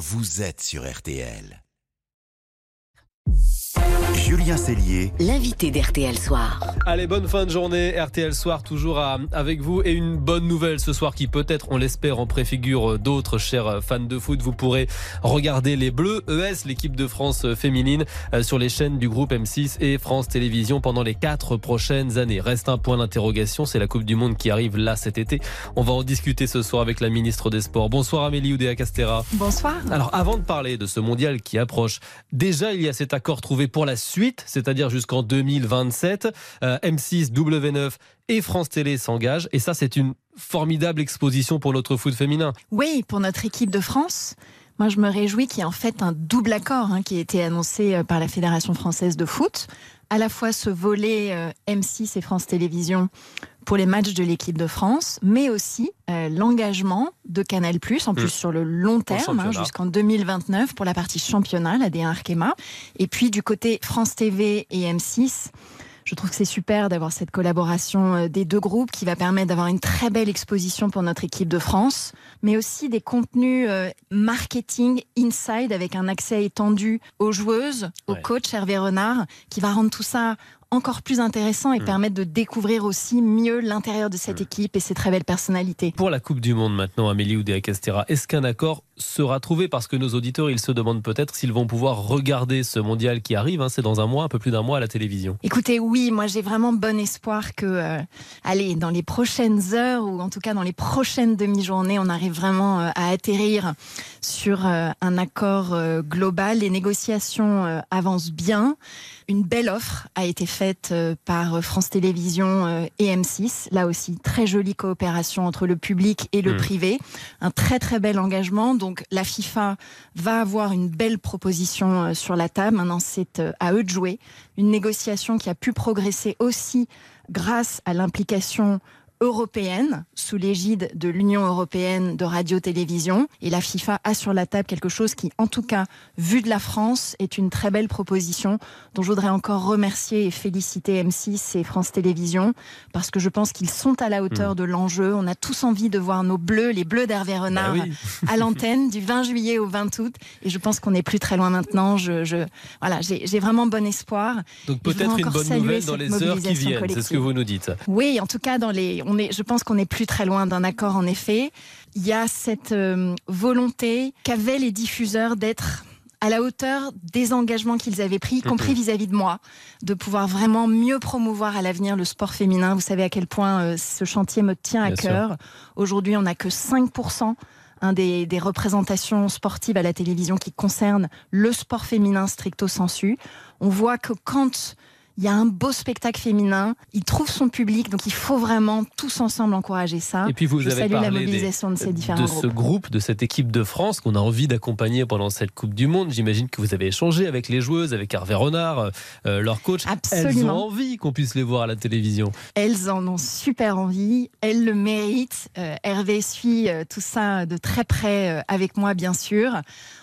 vous êtes sur RTL. Julien Cellier, l'invité d'RTL Soir. Allez, bonne fin de journée. RTL Soir, toujours avec vous. Et une bonne nouvelle ce soir qui peut-être, on l'espère, en préfigure d'autres chers fans de foot. Vous pourrez regarder les Bleus ES, l'équipe de France féminine, euh, sur les chaînes du groupe M6 et France Télévisions pendant les quatre prochaines années. Reste un point d'interrogation, c'est la Coupe du Monde qui arrive là cet été. On va en discuter ce soir avec la ministre des Sports. Bonsoir Amélie Oudéa Castera. Bonsoir. Alors, avant de parler de ce mondial qui approche, déjà il y a cet accord trouvé pour la suite, c'est-à-dire jusqu'en 2027. M6, W9 et France Télé s'engagent. Et ça, c'est une formidable exposition pour notre foot féminin. Oui, pour notre équipe de France. Moi, je me réjouis qu'il y ait en fait un double accord hein, qui a été annoncé euh, par la Fédération française de foot. À la fois ce volet euh, M6 et France Télévisions pour les matchs de l'équipe de France, mais aussi euh, l'engagement de Canal+, en plus mmh. sur le long terme, hein, jusqu'en 2029 pour la partie championnat, la D1 Arkema. Et puis du côté France TV et M6, je trouve que c'est super d'avoir cette collaboration euh, des deux groupes qui va permettre d'avoir une très belle exposition pour notre équipe de France, mais aussi des contenus euh, marketing inside avec un accès étendu aux joueuses, au coach Hervé Renard, qui va rendre tout ça encore plus intéressant et mm. permettre de découvrir aussi mieux l'intérieur de cette mm. équipe et ses très belles personnalités. Pour la Coupe du Monde maintenant, Amélie Oudéa Castera, est-ce qu'un accord sera trouvé? Parce que nos auditeurs, ils se demandent peut-être s'ils vont pouvoir regarder ce mondial qui arrive. Hein, c'est dans un mois, un peu plus d'un mois à la télévision. Écoutez, oui, moi j'ai vraiment bon espoir que, euh, allez, dans les prochaines heures ou en tout cas dans les prochaines demi-journées, on arrive vraiment euh, à atterrir sur euh, un accord global. Les négociations avancent bien. Une belle offre a été faite euh, par France Télévisions euh, et M6. Là aussi, très jolie coopération entre le public et le hmm. privé. Un très très bel engagement. Donc la FIFA va avoir une belle proposition euh, sur la table. Maintenant, c'est à eux de jouer. Une négociation qui a pu progresser aussi grâce à l'implication européenne, sous l'égide de l'Union européenne de radio-télévision. Et la FIFA a sur la table quelque chose qui, en tout cas, vu de la France, est une très belle proposition dont je voudrais encore remercier et féliciter M6 et France Télévisions parce que je pense qu'ils sont à la hauteur hmm. de l'enjeu. On a tous envie de voir nos bleus, les bleus d'Hervé bah Renard, à l'antenne du 20 juillet au 20 août. Et je pense qu'on n'est plus très loin maintenant. Je, je voilà, j'ai vraiment bon espoir. Donc peut-être une bonne nouvelle dans les heures qui viennent, c'est ce que vous nous dites. Oui, en tout cas, dans les je pense qu'on n'est plus très loin d'un accord en effet. Il y a cette euh, volonté qu'avaient les diffuseurs d'être à la hauteur des engagements qu'ils avaient pris, y compris vis-à-vis de moi, de pouvoir vraiment mieux promouvoir à l'avenir le sport féminin. Vous savez à quel point euh, ce chantier me tient à cœur. Aujourd'hui, on n'a que 5% des, des, représentations sportives à la télévision qui concernent le sport féminin stricto sensu. On voit que quand il y a un beau spectacle féminin, il trouve son public, donc il faut vraiment tous ensemble encourager ça. Et puis vous Je avez parlé la mobilisation de ces différents de ce groupe, de cette équipe de France qu'on a envie d'accompagner pendant cette Coupe du Monde. J'imagine que vous avez échangé avec les joueuses, avec Hervé Renard, euh, leur coach. Absolument. Elles ont envie qu'on puisse les voir à la télévision. Elles en ont super envie, elles le méritent. Euh, Hervé suit euh, tout ça de très près avec moi, bien sûr.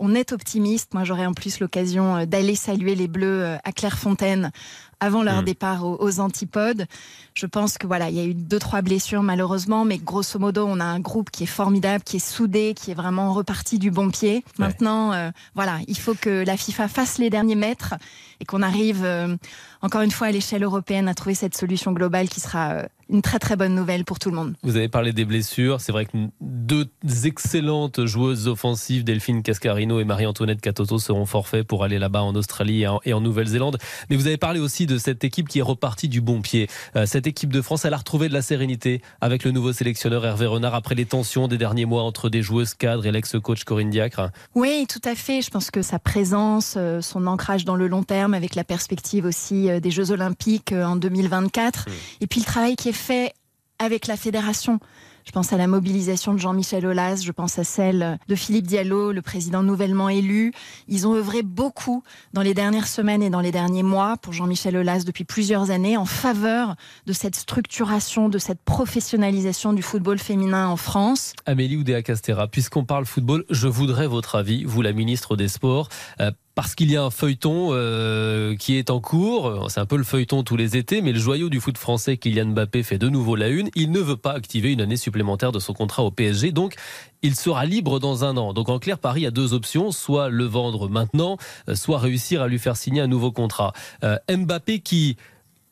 On est optimiste. Moi, j'aurai en plus l'occasion d'aller saluer les Bleus à Clairefontaine avant leur mm. départ aux, antipodes. Je pense que voilà, il y a eu deux trois blessures malheureusement, mais grosso modo, on a un groupe qui est formidable, qui est soudé, qui est vraiment reparti du bon pied. Maintenant, euh, voilà, il faut que la FIFA fasse les derniers mètres et qu'on arrive euh, encore une fois à l'échelle européenne à trouver cette solution globale qui sera euh, une très très bonne nouvelle pour tout le monde. Vous avez parlé des blessures. C'est vrai que deux excellentes joueuses offensives, Delphine Cascarino et Marie-Antoinette Catoto, seront forfaits pour aller là-bas en Australie et en, Nouvelle-Zélande. Mais vous avez parlé aussi de cette équipe qui est repartie du bon pied. Euh, cette équipe de France, elle a retrouvé de la sérénité avec le nouveau sélectionneur Hervé Renard après les tensions des derniers mois entre des joueuses cadres et l'ex-coach Corinne Diacre. Oui, tout à fait. Je pense que sa présence, euh, son ancrage dans le long terme avec la perspective aussi euh, des Jeux Olympiques en 2024 mmh. et puis le travail qui est fait avec la fédération. Je pense à la mobilisation de Jean-Michel Aulas, je pense à celle de Philippe Diallo, le président nouvellement élu. Ils ont œuvré beaucoup dans les dernières semaines et dans les derniers mois pour Jean-Michel Aulas depuis plusieurs années en faveur de cette structuration, de cette professionnalisation du football féminin en France. Amélie Oudéa Castera, puisqu'on parle football, je voudrais votre avis, vous la ministre des Sports. Euh, parce qu'il y a un feuilleton euh, qui est en cours. C'est un peu le feuilleton tous les étés, mais le joyau du foot français, Kylian Mbappé, fait de nouveau la une. Il ne veut pas activer une année supplémentaire de son contrat au PSG, donc il sera libre dans un an. Donc en clair, Paris a deux options, soit le vendre maintenant, euh, soit réussir à lui faire signer un nouveau contrat. Euh, Mbappé qui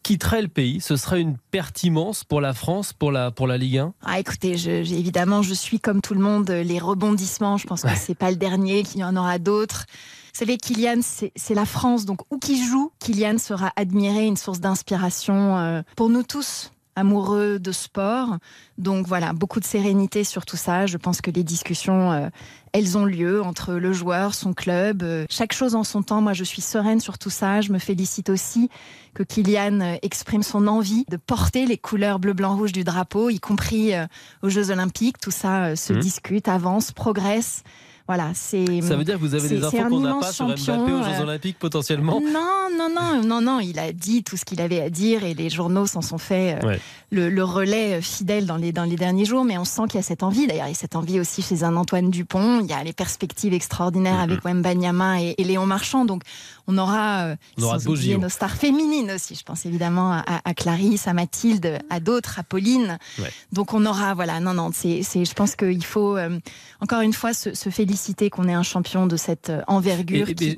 quitterait le pays, ce serait une pertinence pour la France, pour la, pour la Ligue 1 ah, Écoutez, je, évidemment, je suis comme tout le monde les rebondissements. Je pense que c'est pas le dernier, qu'il y en aura d'autres. Vous savez, Kylian, c'est la France, donc où qu'il joue, Kylian sera admiré, une source d'inspiration euh, pour nous tous amoureux de sport. Donc voilà, beaucoup de sérénité sur tout ça. Je pense que les discussions, euh, elles ont lieu entre le joueur, son club. Euh, chaque chose en son temps. Moi, je suis sereine sur tout ça. Je me félicite aussi que Kylian exprime son envie de porter les couleurs bleu, blanc, rouge du drapeau, y compris aux Jeux Olympiques. Tout ça se mmh. discute, avance, progresse. Voilà, c'est. Ça veut dire que vous avez des infos qu'on n'a pas sur Mbappé aux Jeux Olympiques potentiellement Non, non, non, non, non. Il a dit tout ce qu'il avait à dire et les journaux s'en sont fait euh, le, relais euh, fidèle dans les, dans les derniers jours. Mais on sent qu'il y a cette envie. D'ailleurs, il y a cette envie aussi chez un Antoine Dupont. Il y a les perspectives extraordinaires avec Wembanyama et, et Léon Marchand. Donc, on aura, euh, on aura nos stars féminines aussi. Je pense évidemment à, à Clarisse, à Mathilde, à d'autres, à Pauline. Donc, on aura, voilà, non, non, c'est, je pense qu'il faut encore une fois se, se féliciter qu'on ait un champion de cette euh, envergure, qui,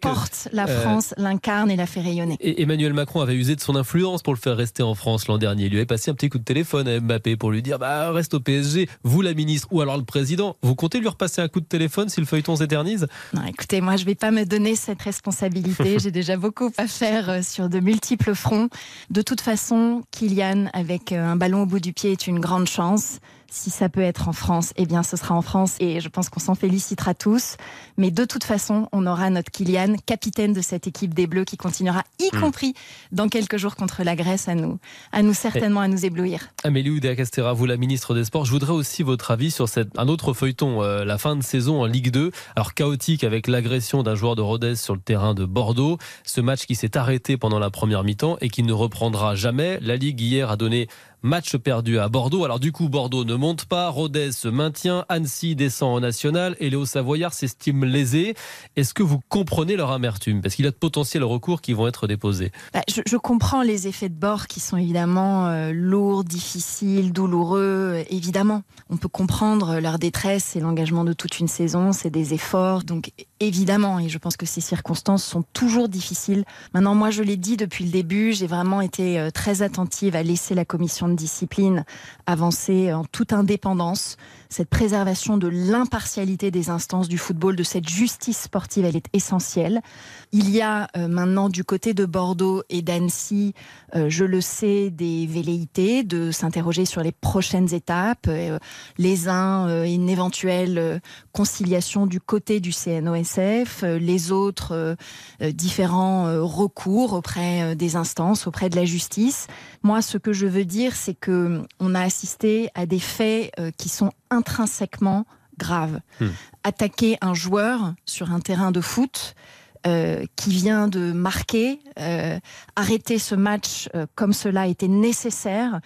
porte la euh, France, l'incarne et la fait rayonner. Et Emmanuel Macron avait usé de son influence pour le faire rester en France l'an dernier. Il lui avait passé un petit coup de téléphone à Mbappé pour lui dire bah, reste au PSG, vous la ministre, ou alors le président. Vous comptez lui repasser un coup de téléphone si le feuilleton s'éternise? Non, écoutez, moi je ne vais pas me donner cette responsabilité. J'ai déjà beaucoup à faire euh, sur de multiples fronts. De toute façon, Kylian, avec un ballon au bout du pied, est une grande chance. Si ça peut être en France, eh bien ce sera en France et je pense qu'on s'en félicitera tous. Mais de toute façon, on aura notre Kylian, capitaine de cette équipe des Bleus qui continuera, y hmm. compris dans quelques jours contre la Grèce, à nous, à nous certainement à nous éblouir. Amélie Oudéa-Castera, vous la ministre des Sports, je voudrais aussi votre avis sur cette, un autre feuilleton, euh, la fin de saison en Ligue 2. Alors chaotique avec l'agression d'un joueur de Rodez sur le terrain de Bordeaux. Ce match qui s'est arrêté pendant la première mi-temps et qui ne reprendra jamais. La Ligue hier a donné Match perdu à Bordeaux. Alors du coup, Bordeaux ne monte pas, Rodez se maintient, Annecy descend en national et Léo Savoyard s'estime lésé. Est-ce que vous comprenez leur amertume? Parce qu'il y a de potentiels recours qui vont être déposés. Bah, je, comprends les effets de bord qui sont évidemment euh, lourds, difficiles, douloureux. Évidemment, on peut comprendre leur détresse, c'est l'engagement de toute une saison, c'est des efforts. Donc évidemment, et je pense que ces circonstances sont toujours difficiles. Maintenant, moi, je l'ai dit depuis le début, j'ai vraiment été euh, très attentive à laisser la commission de discipline avancer en toute indépendance. Cette préservation de l'impartialité des instances du football, de cette justice sportive, elle est essentielle. Il y a euh, maintenant du côté de Bordeaux et d'Annecy, euh, je le sais, des velléités de s'interroger sur les prochaines étapes. les uns, une éventuelle conciliation du côté du CNOS euh, les autres euh, euh, différents recours auprès des instances, auprès de la justice. Moi, ce que je veux dire, c'est que on a assisté à des faits qui sont intrinsèquement graves. Hmm. Attaquer un joueur sur un terrain de foot. qui vient de marquer, arrêter ce match comme cela était nécessaire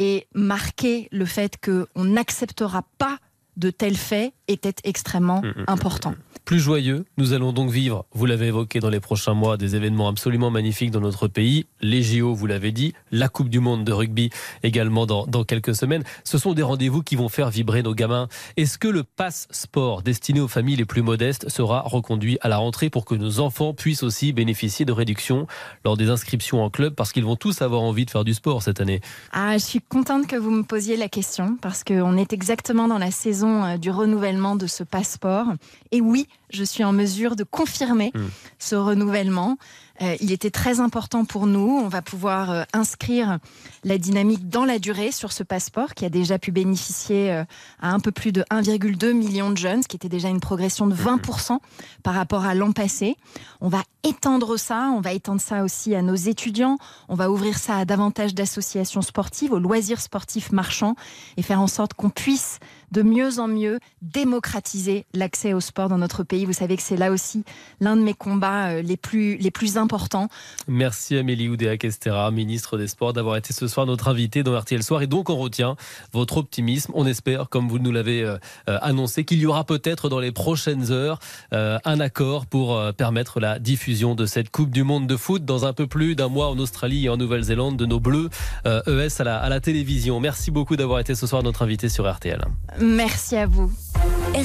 et marquer le fait qu'on n'acceptera pas de tels faits était extrêmement hmm, hmm, important plus joyeux. Nous allons donc vivre, vous l'avez évoqué dans les prochains mois, des événements absolument magnifiques dans notre pays. Les JO, vous l'avez dit, la Coupe du Monde de rugby également dans, dans quelques semaines. Ce sont des rendez-vous qui vont faire vibrer nos gamins. Est-ce que le passe sport destiné aux familles les plus modestes sera reconduit à la rentrée pour que nos enfants puissent aussi bénéficier de réductions lors des inscriptions en club parce qu'ils vont tous avoir envie de faire du sport cette année? Ah, Je suis contente que vous me posiez la question parce qu'on est exactement dans la saison euh, du renouvellement de ce passeport. Et oui, je suis en mesure de confirmer hmm. ce renouvellement. Euh, il était très important pour nous. On va pouvoir euh, inscrire la dynamique dans la durée sur ce passeport qui a déjà pu bénéficier euh, à un peu plus de 1,2 million de jeunes, ce qui était déjà une progression de 20% par rapport à l'an passé. On va étendre ça, on va étendre ça aussi à nos étudiants, on va ouvrir ça à davantage d'associations sportives, aux loisirs sportifs marchands et faire en sorte qu'on puisse de mieux en mieux démocratiser l'accès au sport dans notre pays. Vous savez que c'est là aussi l'un de mes combats euh, les plus, les plus importants. Merci Amélie Oudéa-Kestera, ministre des Sports, d'avoir été ce soir notre invitée dans RTL Soir. Et donc on retient votre optimisme. On espère, comme vous nous l'avez euh, euh, annoncé, qu'il y aura peut-être dans les prochaines heures un accord pour permettre la diffusion de cette Coupe du Monde de foot dans un peu plus d'un mois en Australie et en Nouvelle-Zélande de nos Bleus ES e à la, à la télévision. Merci beaucoup d'avoir été ce soir notre invité sur RTL. Merci à vous.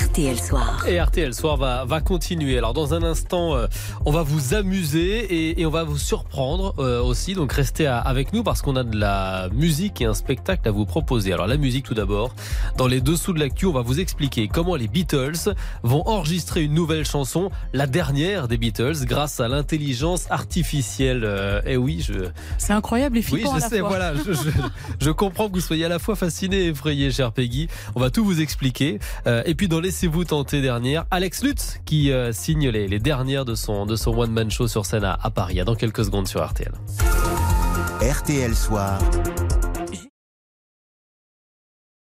RTL Soir. Et RTL Soir va, va continuer. Alors dans un instant, euh, on va vous amuser et, on va vous surprendre euh, aussi. Donc restez avec nous parce qu'on a de la musique et un spectacle à vous proposer. Alors la musique tout d'abord. Dans les dessous de l'actu, on va vous expliquer comment les Beatles vont enregistrer une nouvelle chanson, la dernière des Beatles, grâce à l'intelligence artificielle. Euh, eh oui, je. C'est incroyable et. Oui, je sais. Voilà, je, je, comprends que vous soyez à la fois fasciné et effrayé, cher Peggy. On va tout vous expliquer. et puis dans Laissez-vous tenter dernière. Alex Lutz qui euh, signe les, dernières de son, de son one-man show sur scène à, à Paris. Dans quelques secondes sur RTL. RTL Soir.